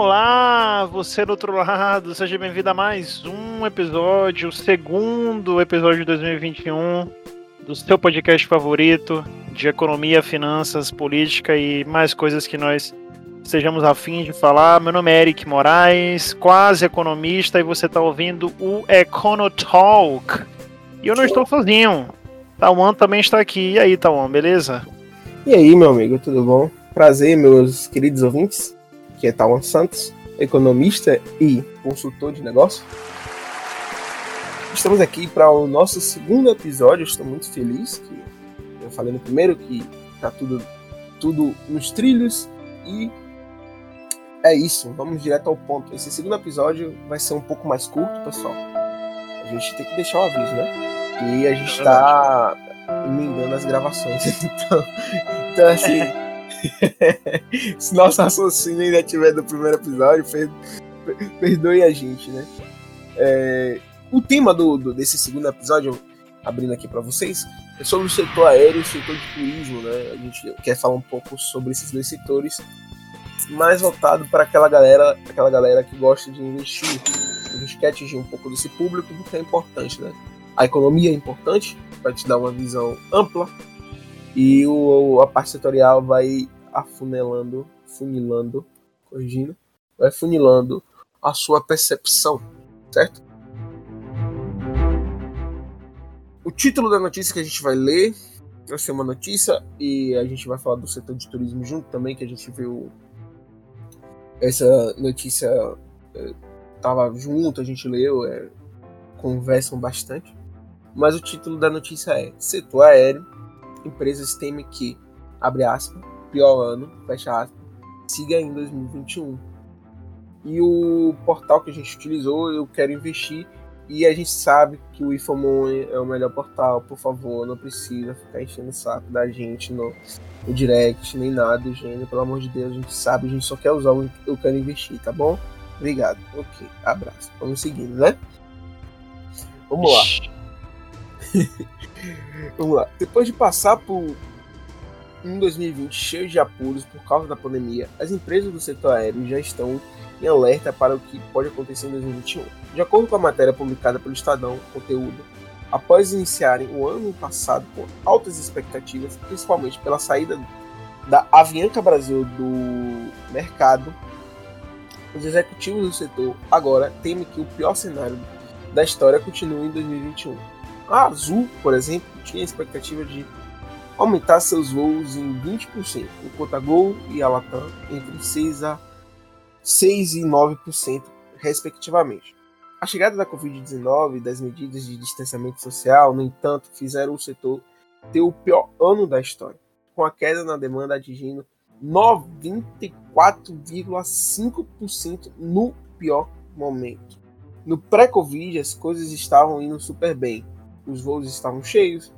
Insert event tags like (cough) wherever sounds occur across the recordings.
Olá, você do outro lado, seja bem-vindo a mais um episódio, o segundo episódio de 2021 do seu podcast favorito de economia, finanças, política e mais coisas que nós sejamos afins de falar. Meu nome é Eric Moraes, quase economista, e você está ouvindo o Econotalk. E eu não estou sozinho. Tawan também está aqui. E aí, Tawan, beleza? E aí, meu amigo, tudo bom? Prazer, meus queridos ouvintes que é Tawan Santos, economista e consultor de negócio. Estamos aqui para o nosso segundo episódio. Estou muito feliz que eu falei no primeiro que tá tudo tudo nos trilhos e é isso. Vamos direto ao ponto. Esse segundo episódio vai ser um pouco mais curto, pessoal. A gente tem que deixar um aviso, né? E a gente está emendando as gravações. (laughs) Então, então assim. (laughs) Se nosso raciocínio ainda tiver do primeiro episódio, perdoe a gente, né? É, o tema do, do, desse segundo episódio, abrindo aqui para vocês, é sobre o setor aéreo e o setor de turismo, né? A gente quer falar um pouco sobre esses dois setores, mais voltado para aquela galera, aquela galera que gosta de investir. A gente quer atingir um pouco desse público, porque é importante, né? A economia é importante para te dar uma visão ampla e o, a parte setorial vai afunilando, funilando, corrigindo, vai funilando a sua percepção, certo? O título da notícia que a gente vai ler vai ser uma notícia e a gente vai falar do setor de turismo junto também, que a gente viu essa notícia é, tava junto, a gente leu, é, conversam bastante. Mas o título da notícia é Setor aéreo empresas temem que, abre aspas, pior ano, fecha aspas, siga em 2021. E o portal que a gente utilizou, eu quero investir e a gente sabe que o Ifomon é o melhor portal, por favor, não precisa ficar enchendo o saco da gente no, no direct, nem nada do gênero, pelo amor de Deus, a gente sabe, a gente só quer usar o eu quero investir, tá bom? Obrigado. Ok, abraço. Vamos seguindo, né? Vamos lá. (laughs) Vamos lá. Depois de passar por um 2020 cheio de apuros por causa da pandemia, as empresas do setor aéreo já estão em alerta para o que pode acontecer em 2021. De acordo com a matéria publicada pelo Estadão Conteúdo, após iniciarem o ano passado com altas expectativas, principalmente pela saída da Avianca Brasil do mercado, os executivos do setor agora temem que o pior cenário da história continue em 2021 a Azul, por exemplo, tinha a expectativa de aumentar seus voos em 20%, enquanto a Gol e a Latam entre 6 a 6 e 9%, respectivamente. A chegada da Covid-19 e das medidas de distanciamento social, no entanto, fizeram o setor ter o pior ano da história, com a queda na demanda atingindo 94,5% no pior momento. No pré-Covid, as coisas estavam indo super bem, os voos estavam cheios,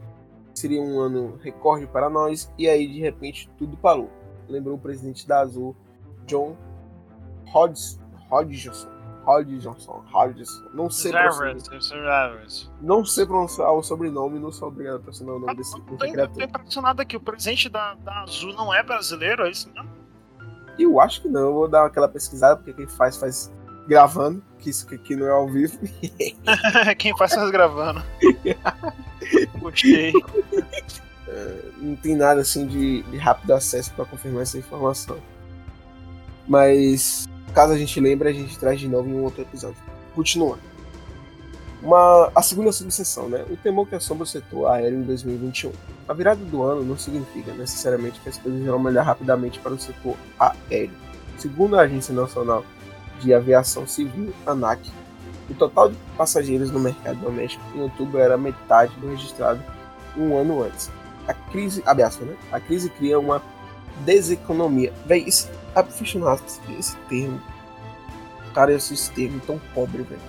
seria um ano recorde para nós, e aí de repente tudo parou. Lembrou o presidente da Azul, John Hodgson. Hodgson. Hodgson. Hodgson. Não sei pronunciar. Não sei pronunciar o sobrenome, não sou obrigado a pronunciar o nome desse Eu tô impressionado aqui, o presidente da, da Azul não é brasileiro, é isso mesmo? Eu acho que não, eu vou dar aquela pesquisada, porque quem faz faz gravando, que isso aqui não é ao vivo. (laughs) Quem faz faz gravando. (laughs) Gostei. É, não tem nada assim de, de rápido acesso para confirmar essa informação. Mas caso a gente lembre, a gente traz de novo em um outro episódio. Continuando. Uma, a segunda subseção, né? O temor que assombra o setor aéreo em 2021. A virada do ano não significa necessariamente que as coisas vão melhorar rapidamente para o setor aéreo. Segundo a Agência Nacional de Aviação Civil, ANAC, o total de passageiros no mercado doméstico em outubro era metade do registrado um ano antes. A crise, abraço, né? A crise cria uma deseconomia. Véi, esse, esse termo. Cara, esse termo tão pobre, velho.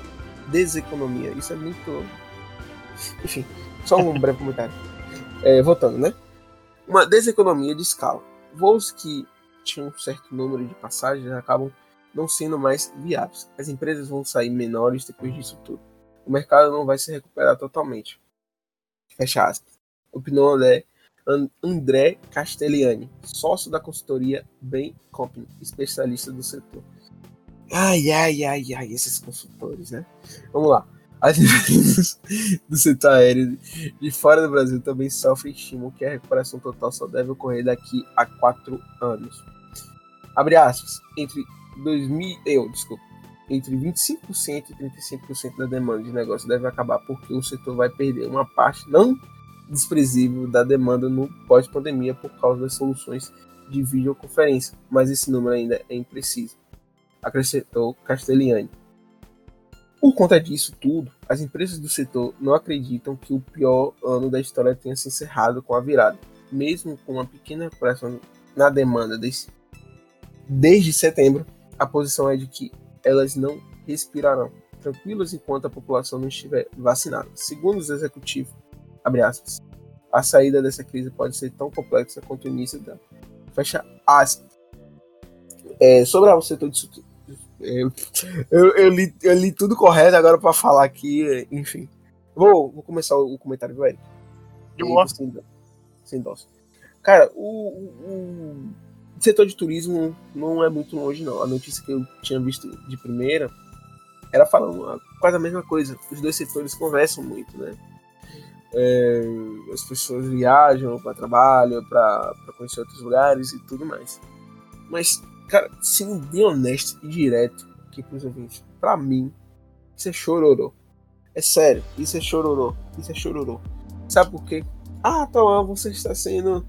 Deseconomia. Isso é muito. Enfim, só um breve (laughs) comentário. É, voltando, né? Uma deseconomia de escala. Voos que tinham um certo número de passagens acabam não sendo mais viáveis. As empresas vão sair menores depois disso tudo. O mercado não vai se recuperar totalmente. Fecha aspas. Opinião é André Castellani, sócio da consultoria Bain Company, especialista do setor. Ai, ai, ai, ai, esses consultores, né? Vamos lá. As empresas (laughs) do setor aéreo de fora do Brasil também sofrem estímulo que a recuperação total só deve ocorrer daqui a quatro anos. Abre aspas. Entre 2000, eu, desculpa, entre 25% e 35% da demanda de negócio deve acabar porque o setor vai perder uma parte não desprezível da demanda no pós-pandemia por causa das soluções de videoconferência, mas esse número ainda é impreciso, acrescentou Castellani. Por conta disso tudo, as empresas do setor não acreditam que o pior ano da história tenha se encerrado com a virada, mesmo com uma pequena recuperação na demanda desse. Desde setembro, a posição é de que elas não respirarão tranquilas enquanto a população não estiver vacinada. Segundo os executivos, aspas, a saída dessa crise pode ser tão complexa quanto o início dela. Fecha aspas. É, sobre o setor de eu, eu, eu, li, eu li tudo correto agora para falar aqui, enfim. Vou, vou começar o, comentário do Eric. De boa. Sem, sem dó. Cara, o, o, o, setor de turismo não é muito longe, não. A notícia que eu tinha visto de primeira era falando quase a mesma coisa. Os dois setores conversam muito, né? É, as pessoas viajam para trabalho, para conhecer outros lugares e tudo mais. Mas, cara, sendo bem honesto e direto aqui pros ouvintes, pra mim, isso é chororô. É sério, isso é chororô. Isso é chororô. Sabe por quê? Ah, então você está sendo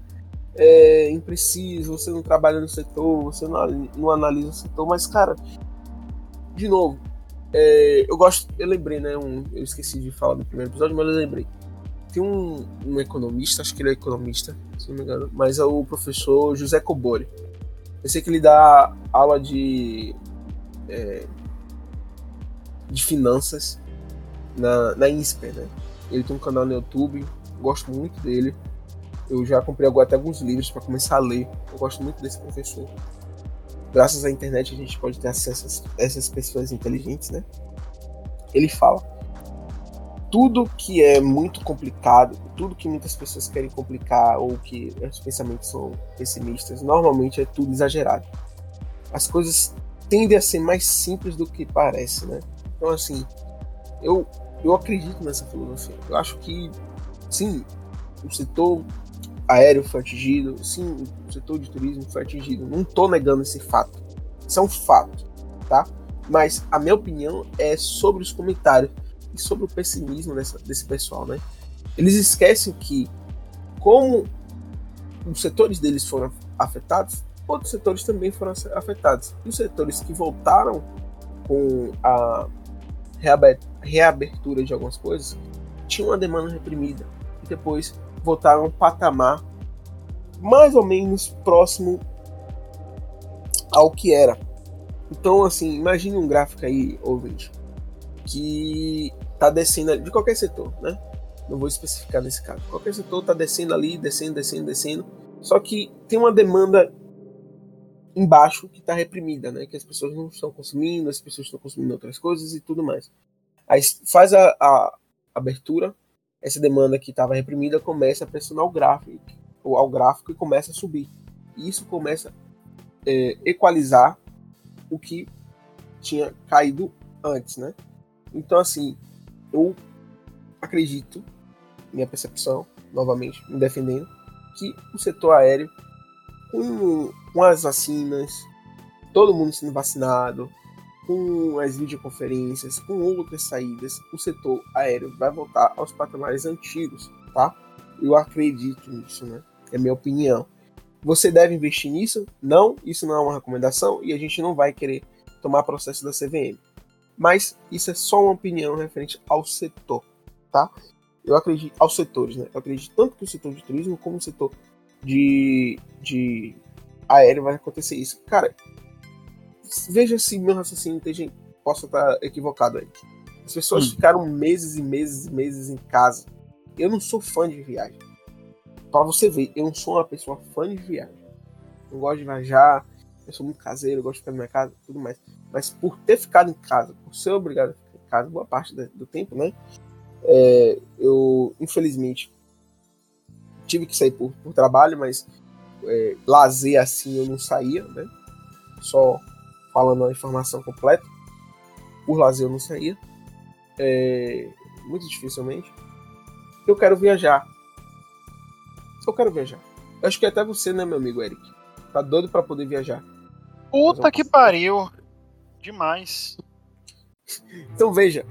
é, impreciso, você não trabalha no setor, você não, não analisa o setor, mas, cara, de novo, é, eu gosto, eu lembrei, né? Um, eu esqueci de falar no primeiro episódio, mas eu lembrei tem um, um, economista, acho que ele é economista, se não me engano, mas é o professor José Cobori. Eu sei que ele dá aula de, é, de finanças na, na INSPER, né? Ele tem um canal no YouTube, gosto muito dele. Eu já comprei até alguns livros para começar a ler. Eu gosto muito desse professor. Graças à internet a gente pode ter acesso a essas pessoas inteligentes, né? Ele fala tudo que é muito complicado, tudo que muitas pessoas querem complicar ou que os pensamentos são pessimistas, normalmente é tudo exagerado. As coisas tendem a ser mais simples do que parece, né? Então, assim, eu, eu acredito nessa filosofia. Eu acho que, sim, o setor aéreo foi atingido, sim, o setor de turismo foi atingido. Não estou negando esse fato. Isso é um fato, tá? Mas a minha opinião é sobre os comentários e sobre o pessimismo dessa, desse pessoal, né? Eles esquecem que, como os setores deles foram afetados, outros setores também foram afetados. E os setores que voltaram com a reabertura de algumas coisas tinham uma demanda reprimida e depois voltaram a um patamar mais ou menos próximo ao que era. Então, assim, imagine um gráfico aí, ouvinte, que tá descendo de qualquer setor, né? Não vou especificar nesse caso. Qualquer setor tá descendo ali, descendo, descendo, descendo. Só que tem uma demanda embaixo que está reprimida, né? Que as pessoas não estão consumindo, as pessoas estão consumindo outras coisas e tudo mais. Aí faz a, a abertura, essa demanda que estava reprimida começa a pressionar o gráfico, ou ao gráfico e começa a subir. E isso começa a é, equalizar o que tinha caído antes, né? Então, assim, eu acredito, minha percepção, novamente, me defendendo, que o setor aéreo, com, com as vacinas, todo mundo sendo vacinado, com as videoconferências, com outras saídas, o setor aéreo vai voltar aos patamares antigos, tá? Eu acredito nisso, né? É minha opinião. Você deve investir nisso? Não, isso não é uma recomendação e a gente não vai querer tomar processo da CVM. Mas isso é só uma opinião referente ao setor, tá? Eu acredito aos setores, né? Eu acredito tanto que o setor de turismo como o setor de, de aéreo vai acontecer isso. Cara, veja se meu raciocínio tem, possa estar equivocado aí. As pessoas hum. ficaram meses e meses e meses em casa. Eu não sou fã de viagem. Para você ver, eu não sou uma pessoa fã de viagem. Eu gosto de viajar, eu sou muito caseiro, gosto de ficar na minha casa, tudo mais. Mas por ter ficado em casa, por ser obrigado a ficar em casa boa parte do tempo, né? É, eu, infelizmente, tive que sair por, por trabalho, mas é, lazer assim eu não saía, né? Só falando a informação completa. Por lazer eu não saía. É, muito dificilmente. Eu quero viajar. Eu quero viajar. Eu acho que até você, né, meu amigo Eric? Tá doido para poder viajar. Puta que pariu. Demais. Então veja,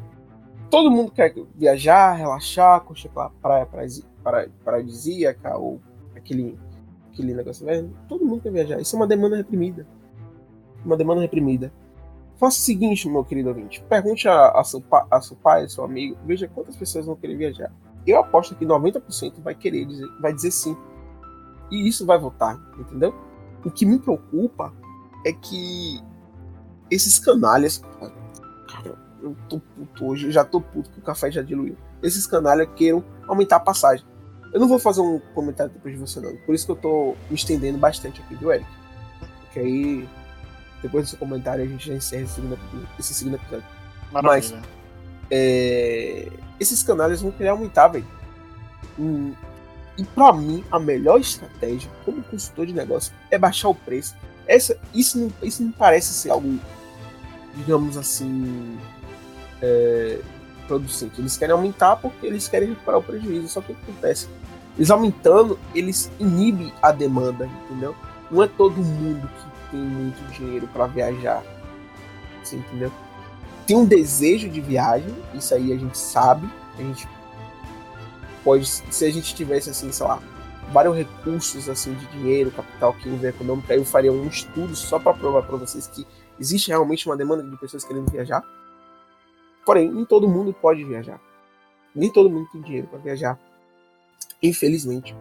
todo mundo quer viajar, relaxar, curtir aquela praia paradisíaca ou aquele, aquele negócio velho. Todo mundo quer viajar. Isso é uma demanda reprimida. Uma demanda reprimida. Faça o seguinte, meu querido ouvinte. Pergunte a, a, seu, a seu pai, a seu amigo, veja quantas pessoas vão querer viajar. Eu aposto que 90% vai querer dizer, vai dizer sim. E isso vai votar, entendeu? O que me preocupa é que esses canalhas. Cara, eu tô puto hoje, já tô puto que o café já diluiu. Esses canalhas queiram aumentar a passagem. Eu não vou fazer um comentário depois de você, não. Por isso que eu tô me estendendo bastante aqui do Eric. Porque aí, depois seu comentário, a gente já encerra esse segundo, esse segundo episódio. Maravilha. Mas, é, esses canalhas vão querer aumentar, velho. Hum, e para mim, a melhor estratégia como consultor de negócio é baixar o preço. Essa, isso, não, isso não parece ser algo, digamos assim, é, producente. Eles querem aumentar porque eles querem recuperar o prejuízo. Só que o que acontece? Eles aumentando, eles inibem a demanda, entendeu? Não é todo mundo que tem muito dinheiro para viajar. Entendeu? Tem um desejo de viagem, isso aí a gente sabe. A gente pode, se a gente tivesse assim, sei lá, vários recursos assim de dinheiro, capital que o econômico, aí eu faria um estudo só para provar para vocês que existe realmente uma demanda de pessoas querendo viajar. Porém, nem todo mundo pode viajar. Nem todo mundo tem dinheiro para viajar. Infelizmente.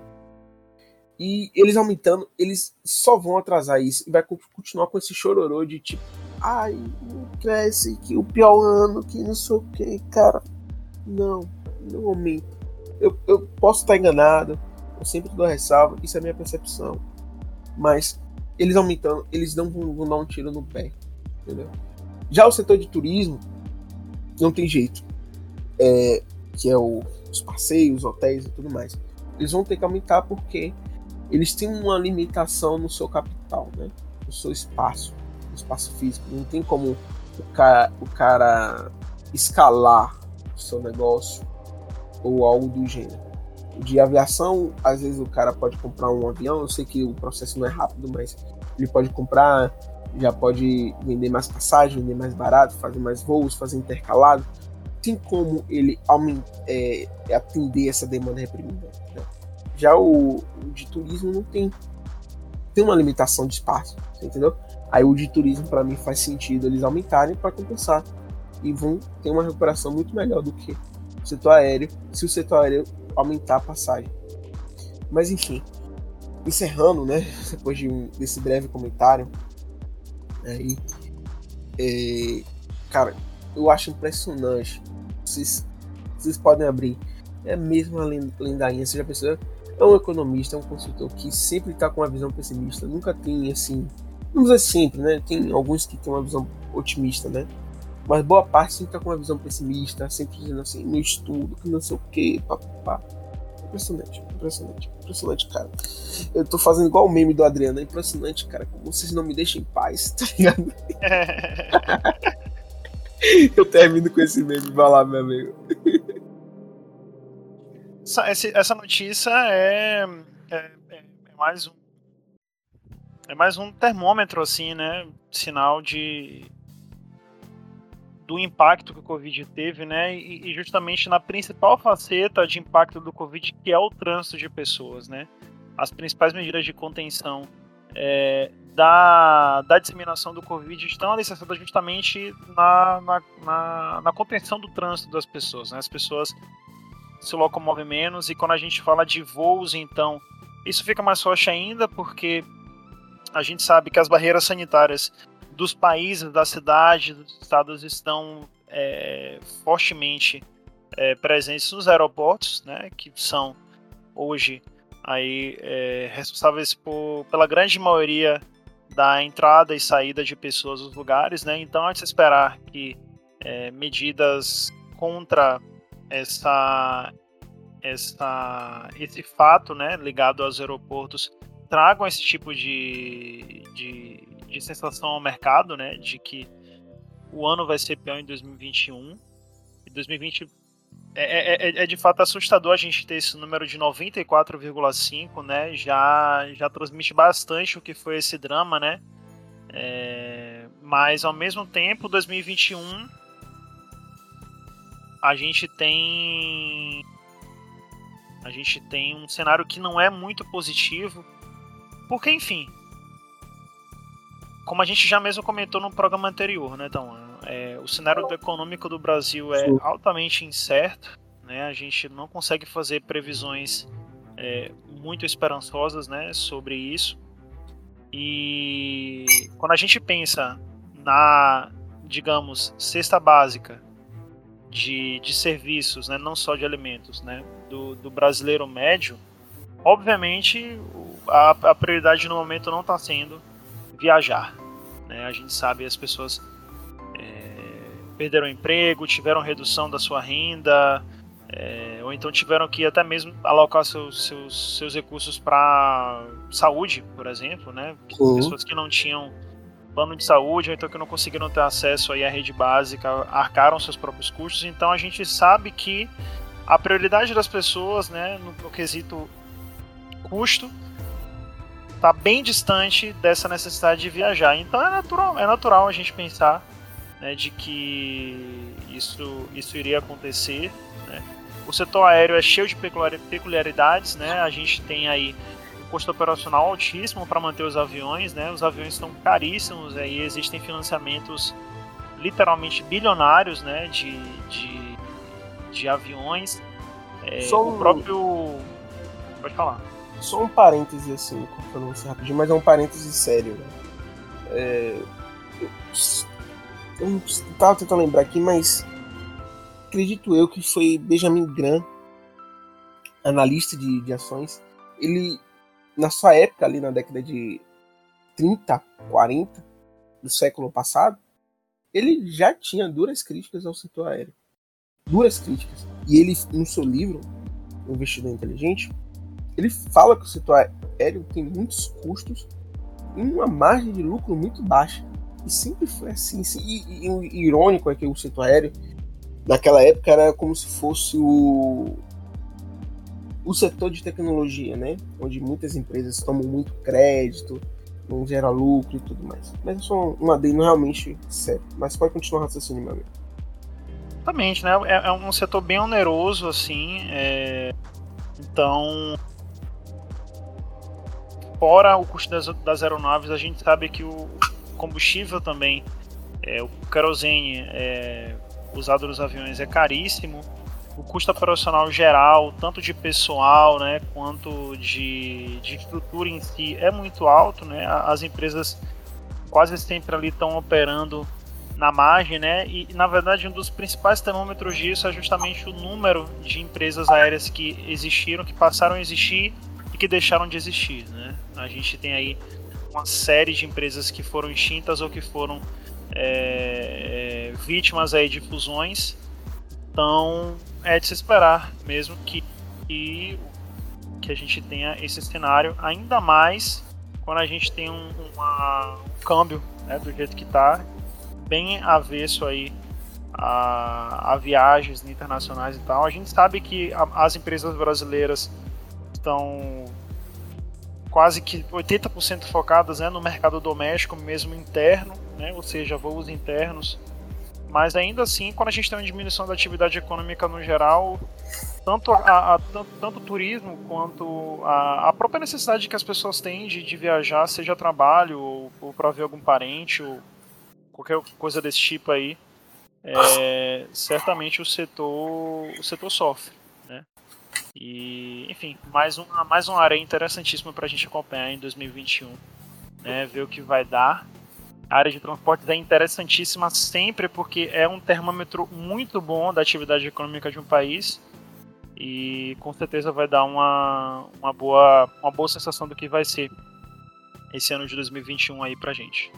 E eles aumentando, eles só vão atrasar isso e vai continuar com esse chororô de tipo, ai, não cresce, que o pior ano, que não sei o que, cara. Não, não aumenta. Eu, eu posso estar enganado, eu sempre dou ressalva, isso é minha percepção. Mas eles aumentando, eles não vão, vão dar um tiro no pé, entendeu? Já o setor de turismo, não tem jeito. É, que é o, os passeios, hotéis e tudo mais. Eles vão ter que aumentar porque eles têm uma limitação no seu capital, né? no seu espaço, no espaço físico. Não tem como o cara, o cara escalar o seu negócio ou algo do gênero. De aviação, às vezes o cara pode comprar um avião, eu sei que o processo não é rápido, mas ele pode comprar já pode vender mais passagem, vender mais barato, fazer mais voos, fazer intercalado. Tem como ele é, atender essa demanda reprimida. Né? Já o, o, de turismo não tem. Tem uma limitação de espaço, entendeu? Aí o de turismo, para mim, faz sentido eles aumentarem para compensar. E vão ter uma recuperação muito melhor do que o setor aéreo, se o setor aéreo aumentar a passagem. Mas enfim, encerrando, né? (laughs) Depois de um, desse breve comentário, Aí, é, cara, eu acho impressionante. Vocês, vocês podem abrir. É mesmo a lendainha. Você já? É um economista, é um consultor que sempre está com uma visão pessimista. Nunca tem assim. Não dizer sempre, né? Tem alguns que têm uma visão otimista, né? Mas boa parte sempre está com uma visão pessimista, sempre dizendo assim, no estudo, que não sei o que, papá. Impressionante, impressionante, impressionante, cara. Eu tô fazendo igual o meme do Adriano, é impressionante, cara. Como vocês não me deixam em paz, (laughs) tá ligado? (laughs) Eu termino com esse meme, vai lá, meu amigo. Essa, essa notícia é, é, é, mais um é mais um termômetro assim, né? Sinal de do impacto que o Covid teve, né? E, e, justamente na principal faceta de impacto do Covid, que é o trânsito de pessoas, né? As principais medidas de contenção é, da, da disseminação do Covid estão alicerçadas justamente na, na, na, na, contenção do trânsito das pessoas, né? As pessoas se locomovem menos e quando a gente fala de voos, então, isso fica mais forte ainda porque a gente sabe que as barreiras sanitárias dos países, da cidade, dos estados estão é, fortemente é, presentes nos aeroportos, né, que são hoje aí é, responsáveis por, pela grande maioria da entrada e saída de pessoas nos lugares, né? Então é de esperar que é, medidas contra essa, essa, esse fato, né, ligado aos aeroportos, tragam esse tipo de, de, de sensação ao mercado, né? De que o ano vai ser pior em 2021. E 2020 é, é, é, é, de fato assustador a gente ter esse número de 94,5, né? Já, já transmite bastante o que foi esse drama, né? É, mas ao mesmo tempo, 2021 a gente tem a gente tem um cenário que não é muito positivo, porque enfim, como a gente já mesmo comentou no programa anterior, né? Então, é, o cenário econômico do Brasil é altamente incerto, né? A gente não consegue fazer previsões é, muito esperançosas, né, sobre isso. E quando a gente pensa na, digamos, cesta básica de, de serviços, né, não só de alimentos, né, do, do brasileiro médio, obviamente a, a prioridade no momento não está sendo viajar. Né? A gente sabe as pessoas é, perderam emprego, tiveram redução da sua renda, é, ou então tiveram que até mesmo alocar seus, seus, seus recursos para saúde, por exemplo, né? Uhum. Pessoas que não tinham plano de saúde, ou então que não conseguiram ter acesso aí à rede básica, arcaram seus próprios custos. Então a gente sabe que a prioridade das pessoas, né, no, no quesito custo, está bem distante dessa necessidade de viajar. Então é natural, é natural a gente pensar né, de que isso, isso iria acontecer. Né? O setor aéreo é cheio de peculiaridades, né? A gente tem aí custo operacional altíssimo para manter os aviões, né? Os aviões estão caríssimos, aí existem financiamentos literalmente bilionários, né? De, de, de aviões. É, Só um... O próprio... Pode falar. Só um parêntese assim, cortando você rapidinho, mas é um parêntese sério. Né? É... Eu não tava tentando lembrar aqui, mas acredito eu que foi Benjamin Graham, analista de, de ações. Ele, na sua época, ali na década de 30, 40 do século passado, ele já tinha duras críticas ao setor aéreo. Duras críticas. E ele, no seu livro, O Investidor Inteligente, ele fala que o setor aéreo tem muitos custos e uma margem de lucro muito baixa. E sempre foi assim. E, e, e o irônico é que o setor aéreo naquela época era como se fosse o o setor de tecnologia, né? Onde muitas empresas tomam muito crédito, não gera lucro e tudo mais. Mas é só um adendo realmente sério. Mas pode continuar raciocínio, meu amigo. Exatamente, né? É, é um setor bem oneroso, assim. É... Então, fora o custo das, das, aeronaves, a gente sabe que o combustível também, é, o querosene, é, usado nos aviões é caríssimo. O custo operacional geral, tanto de pessoal, né, quanto de, de estrutura em si, é muito alto, né? As empresas quase sempre ali estão operando na margem, né? E na verdade um dos principais termômetros disso é justamente o número de empresas aéreas que existiram, que passaram a existir e que deixaram de existir, né? A gente tem aí uma série de empresas que foram extintas ou que foram é, é, vítimas aí de fusões. Então é de se esperar mesmo que, que, que a gente tenha esse cenário, ainda mais quando a gente tem um, uma, um câmbio né, do jeito que está, bem avesso aí a, a, viagens internacionais e tal. A gente sabe que a, as empresas brasileiras estão quase que 80% focadas né, no mercado doméstico, mesmo interno, né, ou seja, voos internos. Mas ainda assim, quando a gente tem uma diminuição da atividade econômica no geral, tanto, a, a tanto, tanto, o turismo quanto a, a, própria necessidade que as pessoas têm de, de viajar, seja trabalho ou, ou para ver algum parente ou qualquer coisa desse tipo aí, é, certamente o setor, o setor sofre. E, enfim, mais uma, mais uma área interessantíssima para a gente acompanhar em 2021, né, ver o que vai dar. A área de transportes é interessantíssima sempre porque é um termômetro muito bom da atividade econômica de um país e com certeza vai dar uma, uma, boa, uma boa sensação do que vai ser esse ano de 2021 aí pra gente.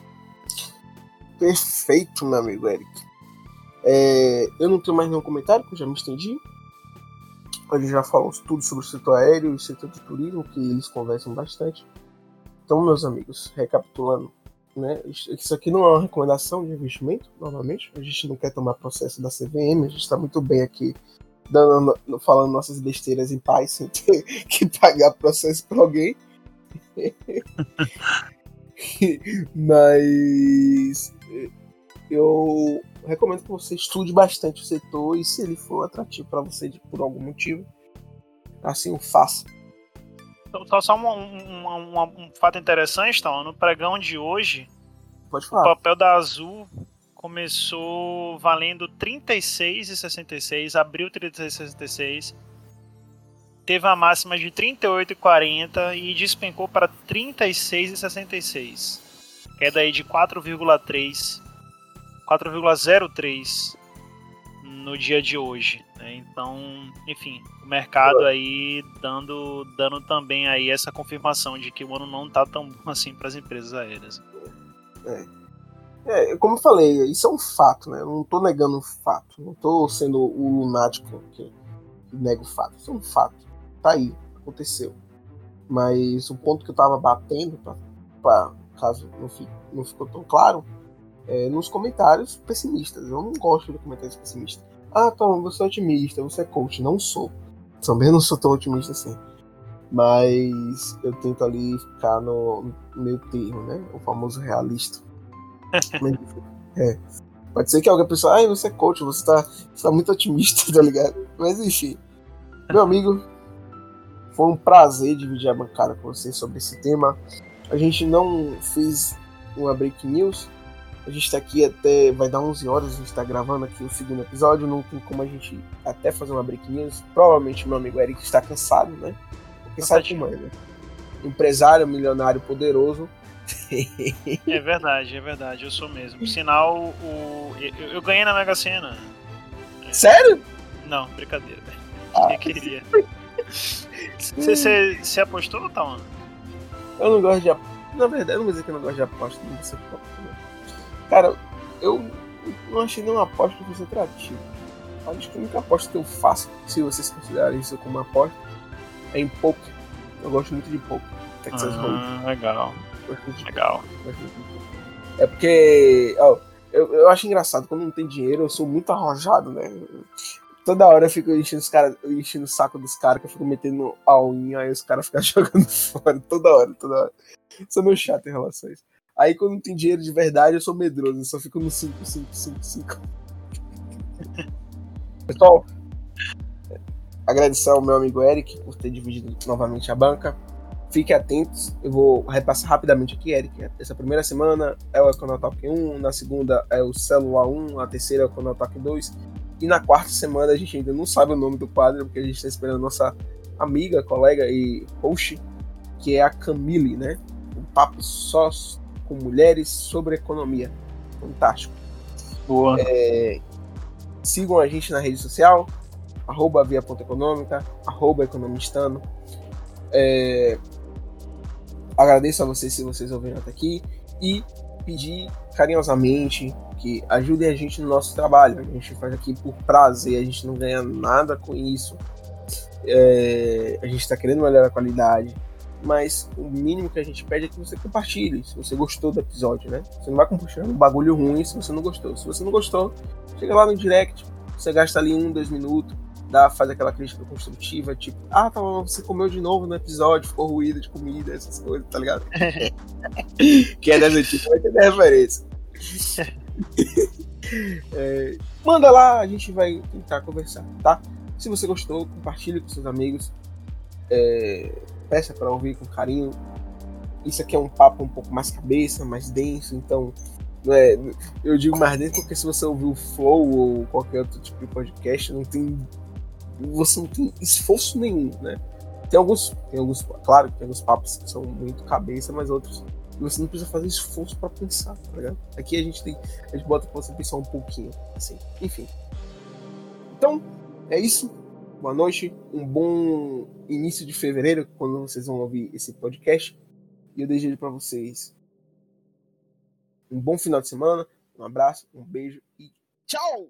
Perfeito, meu amigo Eric. É, eu não tenho mais nenhum comentário, porque eu já me estendi. Ele já falou tudo sobre o setor aéreo e o setor de turismo, que eles conversam bastante. Então, meus amigos, recapitulando, né? Isso aqui não é uma recomendação de investimento, novamente. A gente não quer tomar processo da CVM, a gente está muito bem aqui dando, falando nossas besteiras em paz sem ter (laughs) que pagar processo para alguém. (laughs) Mas eu recomendo que você estude bastante o setor e se ele for atrativo para você por algum motivo, assim o faça. Só, só um, um, um, um, fato interessante, então, no pregão de hoje, o papel da Azul começou valendo 36,66, abriu 36,66, teve a máxima de 38,40 e despencou para 36,66. Queda aí de 4,3 4,03 no dia de hoje. Né? Então, enfim, o mercado aí dando, dando também aí essa confirmação de que o ano não está tão bom assim para as empresas aéreas. É. é. como eu falei, isso é um fato, né? Eu não estou negando o fato. Não estou sendo o lunático que nega o fato. Isso é um fato. Tá aí, aconteceu. Mas o ponto que eu estava batendo, para caso não, fique, não ficou tão claro, é, nos comentários pessimistas. Eu não gosto de comentários pessimistas. Ah, Tom, você é otimista, você é coach. Não sou. Também não sou tão otimista assim. Mas eu tento ali ficar no meio termo, né? O famoso realista. (laughs) é. Pode ser que alguém pense, ah, você é coach, você tá, você tá muito otimista, (laughs) tá ligado? Mas enfim. Meu amigo, foi um prazer dividir a bancada com você sobre esse tema. A gente não fez uma break news, a gente tá aqui até. Vai dar 11 horas, a gente tá gravando aqui o segundo episódio. Não tem como a gente até fazer uma break news. Provavelmente meu amigo Eric está cansado, né? Porque não sabe como é, né? Empresário, milionário, poderoso. é verdade, é verdade. Eu sou mesmo. Sinal, o... eu, eu ganhei na Mega Sena. Sério? Não, brincadeira. Ah. Eu queria. Você apostou, Tama? Eu não gosto de apostar. Na verdade, eu não vou dizer que eu não gosto de aposta, não vou ser Cara, eu não achei nenhuma aposta que fosse atrativa. Acho que a única aposta que eu faço, se vocês considerarem isso como aposta, é em poker. Eu gosto muito de poker. Texas ah, Legal. Legal. É porque, ó, eu, eu acho engraçado, quando não tem dinheiro, eu sou muito arrojado, né? Toda hora eu fico enchendo os cara, enchendo o saco dos caras, que eu fico metendo all-in, aí os caras ficam (laughs) jogando fora toda hora, toda hora. Sou meio chato em relação a isso. Aí quando não tem dinheiro de verdade, eu sou medroso, eu só fico no 5, 5, 5, 5. Pessoal, agradecer ao meu amigo Eric por ter dividido novamente a banca. Fiquem atentos, eu vou repassar rapidamente aqui, Eric. Essa primeira semana é o Econotalk 1, na segunda é o Celular 1, na terceira é o Econotalk 2, e na quarta semana a gente ainda não sabe o nome do quadro, porque a gente está esperando a nossa amiga, colega e host, que é a Camille, né? Um papo só com mulheres sobre economia. Fantástico. Boa. É, sigam a gente na rede social, arroba via ponta econômica, arroba economistano. É, agradeço a vocês se vocês ouviram até aqui e pedir carinhosamente que ajudem a gente no nosso trabalho. A gente faz aqui por prazer, a gente não ganha nada com isso. É, a gente está querendo melhorar a qualidade, mas o mínimo que a gente pede é que você compartilhe, se você gostou do episódio, né? Você não vai compartilhar um bagulho ruim se você não gostou. Se você não gostou, chega lá no direct, você gasta ali um, dois minutos, dá, faz aquela crítica construtiva, tipo, ah, tá, você comeu de novo no episódio, ficou ruído de comida, essas coisas, tá ligado? (laughs) que é dessa tipo, vai ter referência. (laughs) é, manda lá, a gente vai tentar conversar, tá? Se você gostou, compartilhe com seus amigos. É, peça para ouvir com carinho. Isso aqui é um papo um pouco mais cabeça, mais denso, então é, eu digo mais denso porque se você ouvir o Flow ou qualquer outro tipo de podcast, não tem você não tem esforço nenhum, né? Tem alguns, tem alguns, claro, tem alguns papos que são muito cabeça, mas outros você não precisa fazer esforço para pensar, tá ligado? Aqui a gente tem, a gente bota pra você pensar um pouquinho, assim, enfim. Então, é isso boa noite, um bom início de fevereiro, quando vocês vão ouvir esse podcast. E eu desejo para vocês um bom final de semana, um abraço, um beijo e tchau!